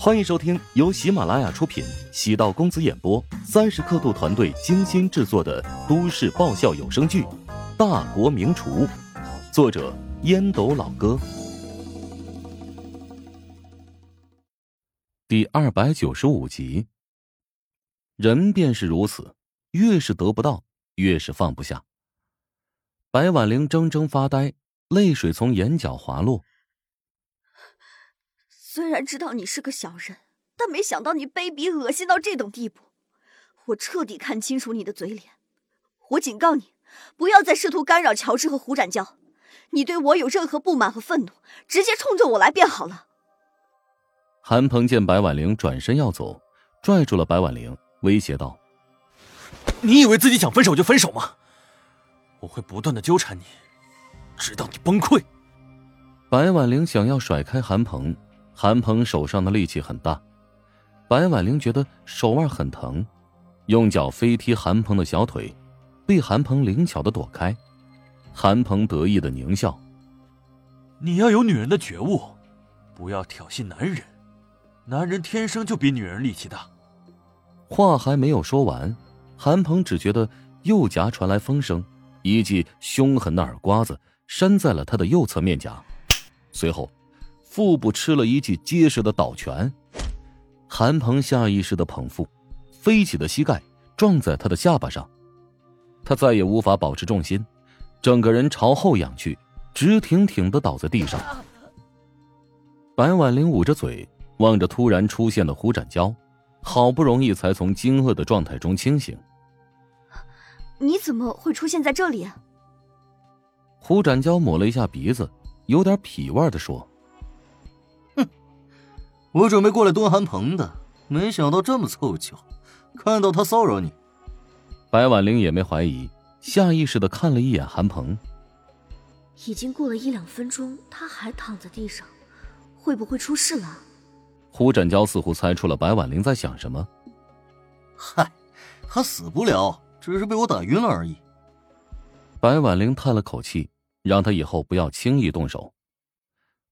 欢迎收听由喜马拉雅出品、喜道公子演播、三十刻度团队精心制作的都市爆笑有声剧《大国名厨》，作者烟斗老哥，第二百九十五集。人便是如此，越是得不到，越是放不下。白婉玲怔怔发呆，泪水从眼角滑落。虽然知道你是个小人，但没想到你卑鄙恶心到这种地步。我彻底看清楚你的嘴脸。我警告你，不要再试图干扰乔治和胡展娇。你对我有任何不满和愤怒，直接冲着我来便好了。韩鹏见白婉玲转身要走，拽住了白婉玲，威胁道：“你以为自己想分手就分手吗？我会不断的纠缠你，直到你崩溃。”白婉玲想要甩开韩鹏。韩鹏手上的力气很大，白婉玲觉得手腕很疼，用脚飞踢韩鹏的小腿，被韩鹏灵巧的躲开。韩鹏得意的狞笑：“你要有女人的觉悟，不要挑衅男人，男人天生就比女人力气大。”话还没有说完，韩鹏只觉得右颊传来风声，一记凶狠的耳刮子扇在了他的右侧面颊，随后。腹部吃了一记结实的倒拳，韩鹏下意识的捧腹，飞起的膝盖撞在他的下巴上，他再也无法保持重心，整个人朝后仰去，直挺挺的倒在地上。白婉玲捂着嘴，望着突然出现的胡展娇，好不容易才从惊愕的状态中清醒。你怎么会出现在这里？胡展娇抹了一下鼻子，有点痞味的说。我准备过来蹲韩鹏的，没想到这么凑巧，看到他骚扰你。白婉玲也没怀疑，下意识的看了一眼韩鹏。已经过了一两分钟，他还躺在地上，会不会出事了？胡展娇似乎猜出了白婉玲在想什么。嗨，他死不了，只是被我打晕了而已。白婉玲叹了口气，让他以后不要轻易动手。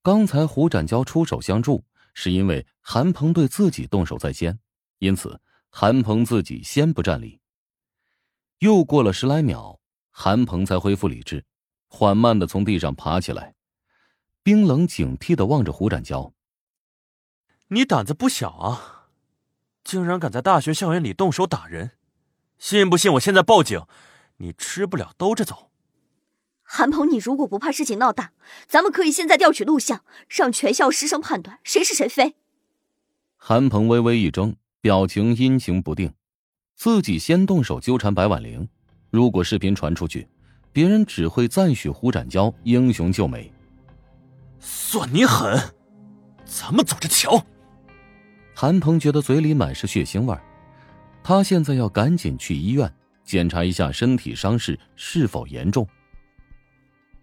刚才胡展娇出手相助。是因为韩鹏对自己动手在先，因此韩鹏自己先不站立。又过了十来秒，韩鹏才恢复理智，缓慢的从地上爬起来，冰冷警惕的望着胡展娇：“你胆子不小啊，竟然敢在大学校园里动手打人！信不信我现在报警，你吃不了兜着走？”韩鹏，你如果不怕事情闹大，咱们可以现在调取录像，让全校师生判断谁是谁非。韩鹏微微一怔，表情阴晴不定。自己先动手纠缠白婉玲，如果视频传出去，别人只会赞许胡展娇英雄救美。算你狠，咱们走着瞧。韩鹏觉得嘴里满是血腥味他现在要赶紧去医院检查一下身体伤势是否严重。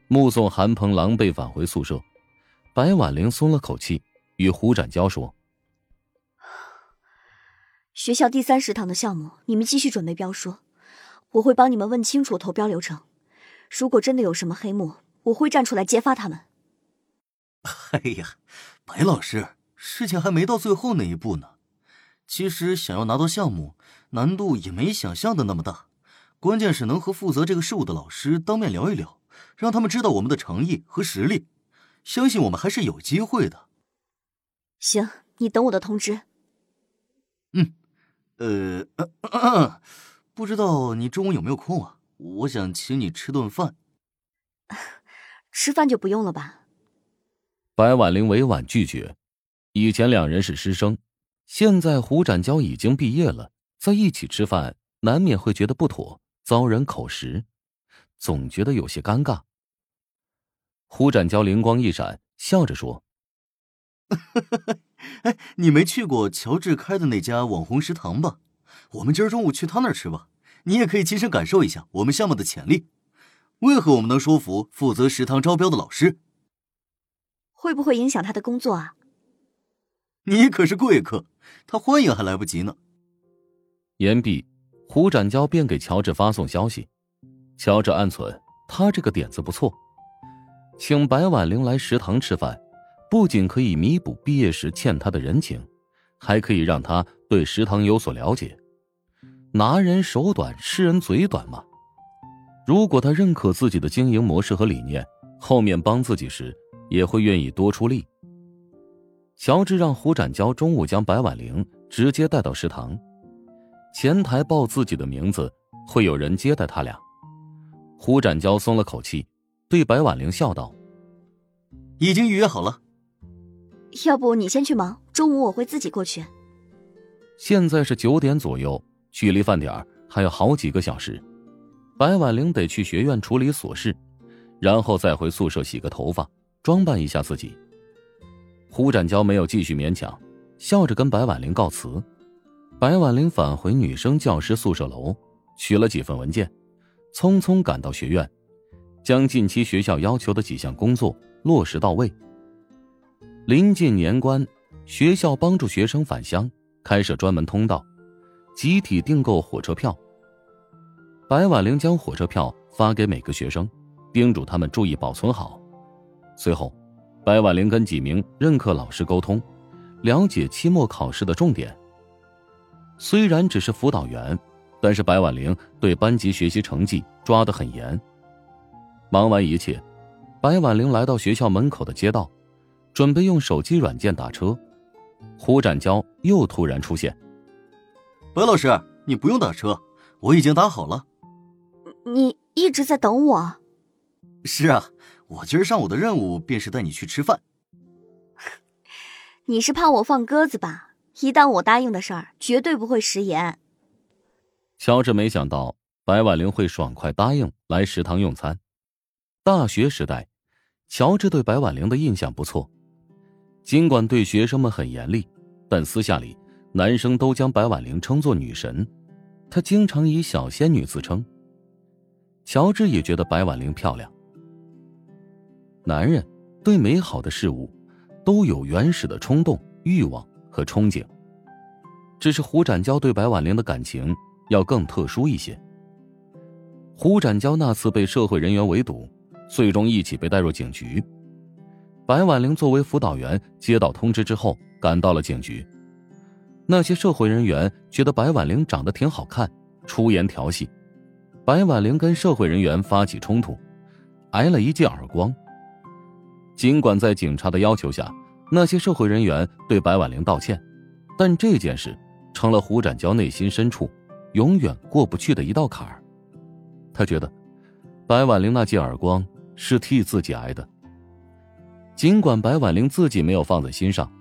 目送韩鹏狼狈返回宿舍，白婉玲松了口气，与胡展娇说：“学校第三食堂的项目，你们继续准备标书，我会帮你们问清楚投标流程。如果真的有什么黑幕，我会站出来揭发他们。”哎呀，白老师，事情还没到最后那一步呢。其实想要拿到项目，难度也没想象的那么大，关键是能和负责这个事务的老师当面聊一聊。让他们知道我们的诚意和实力，相信我们还是有机会的。行，你等我的通知。嗯，呃，不知道你中午有没有空啊？我想请你吃顿饭。吃饭就不用了吧？白婉玲委婉拒绝。以前两人是师生，现在胡展娇已经毕业了，在一起吃饭难免会觉得不妥，遭人口实。总觉得有些尴尬。胡展娇灵光一闪，笑着说：“哎，你没去过乔治开的那家网红食堂吧？我们今儿中午去他那儿吃吧，你也可以亲身感受一下我们项目的潜力。为何我们能说服负责食堂招标的老师？会不会影响他的工作啊？你可是贵客，他欢迎还来不及呢。”言毕，胡展娇便给乔治发送消息。乔治暗存，他这个点子不错，请白婉玲来食堂吃饭，不仅可以弥补毕业时欠他的人情，还可以让他对食堂有所了解。拿人手短，吃人嘴短嘛。如果他认可自己的经营模式和理念，后面帮自己时也会愿意多出力。乔治让胡展娇中午将白婉玲直接带到食堂，前台报自己的名字，会有人接待他俩。胡展娇松了口气，对白婉玲笑道：“已经预约好了。要不你先去忙，中午我会自己过去。”现在是九点左右，距离饭点还有好几个小时。白婉玲得去学院处理琐事，然后再回宿舍洗个头发，装扮一下自己。胡展娇没有继续勉强，笑着跟白婉玲告辞。白婉玲返回女生教师宿舍楼，取了几份文件，匆匆赶到学院，将近期学校要求的几项工作落实到位。临近年关，学校帮助学生返乡，开设专门通道，集体订购火车票。白婉玲将火车票发给每个学生，叮嘱他们注意保存好。随后，白婉玲跟几名任课老师沟通，了解期末考试的重点。虽然只是辅导员，但是白婉玲对班级学习成绩抓得很严。忙完一切，白婉玲来到学校门口的街道，准备用手机软件打车。胡展娇又突然出现：“白老师，你不用打车，我已经打好了。”你一直在等我。是啊，我今儿上午的任务便是带你去吃饭。你是怕我放鸽子吧？一旦我答应的事儿，绝对不会食言。乔治没想到白婉玲会爽快答应来食堂用餐。大学时代，乔治对白婉玲的印象不错，尽管对学生们很严厉，但私下里男生都将白婉玲称作女神，她经常以小仙女自称。乔治也觉得白婉玲漂亮。男人对美好的事物都有原始的冲动、欲望和憧憬。只是胡展娇对白婉玲的感情要更特殊一些。胡展娇那次被社会人员围堵，最终一起被带入警局。白婉玲作为辅导员，接到通知之后赶到了警局。那些社会人员觉得白婉玲长得挺好看，出言调戏。白婉玲跟社会人员发起冲突，挨了一记耳光。尽管在警察的要求下，那些社会人员对白婉玲道歉，但这件事成了胡展娇内心深处永远过不去的一道坎儿。他觉得，白婉玲那记耳光是替自己挨的。尽管白婉玲自己没有放在心上，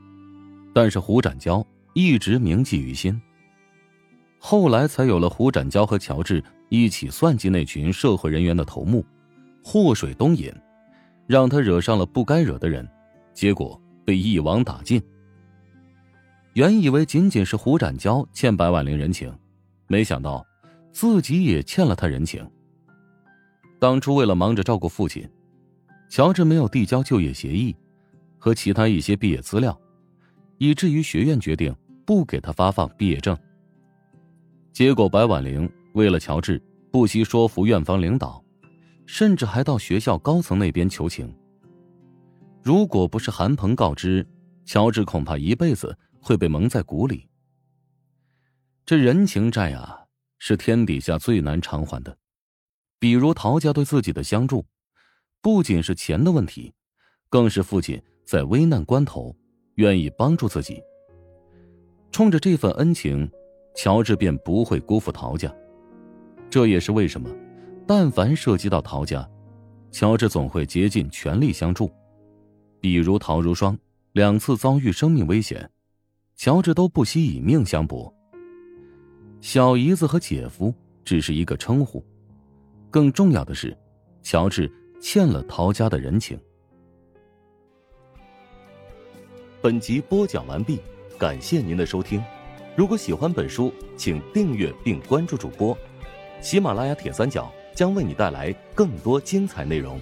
但是胡展娇一直铭记于心。后来才有了胡展娇和乔治。一起算计那群社会人员的头目，祸水东引，让他惹上了不该惹的人，结果被一网打尽。原以为仅仅是胡展娇欠白婉玲人情，没想到自己也欠了他人情。当初为了忙着照顾父亲，乔治没有递交就业协议和其他一些毕业资料，以至于学院决定不给他发放毕业证。结果白婉玲。为了乔治，不惜说服院方领导，甚至还到学校高层那边求情。如果不是韩鹏告知，乔治恐怕一辈子会被蒙在鼓里。这人情债啊，是天底下最难偿还的。比如陶家对自己的相助，不仅是钱的问题，更是父亲在危难关头愿意帮助自己。冲着这份恩情，乔治便不会辜负陶家。这也是为什么，但凡涉及到陶家，乔治总会竭尽全力相助。比如陶如霜两次遭遇生命危险，乔治都不惜以命相搏。小姨子和姐夫只是一个称呼，更重要的是，乔治欠了陶家的人情。本集播讲完毕，感谢您的收听。如果喜欢本书，请订阅并关注主播。喜马拉雅铁三角将为你带来更多精彩内容。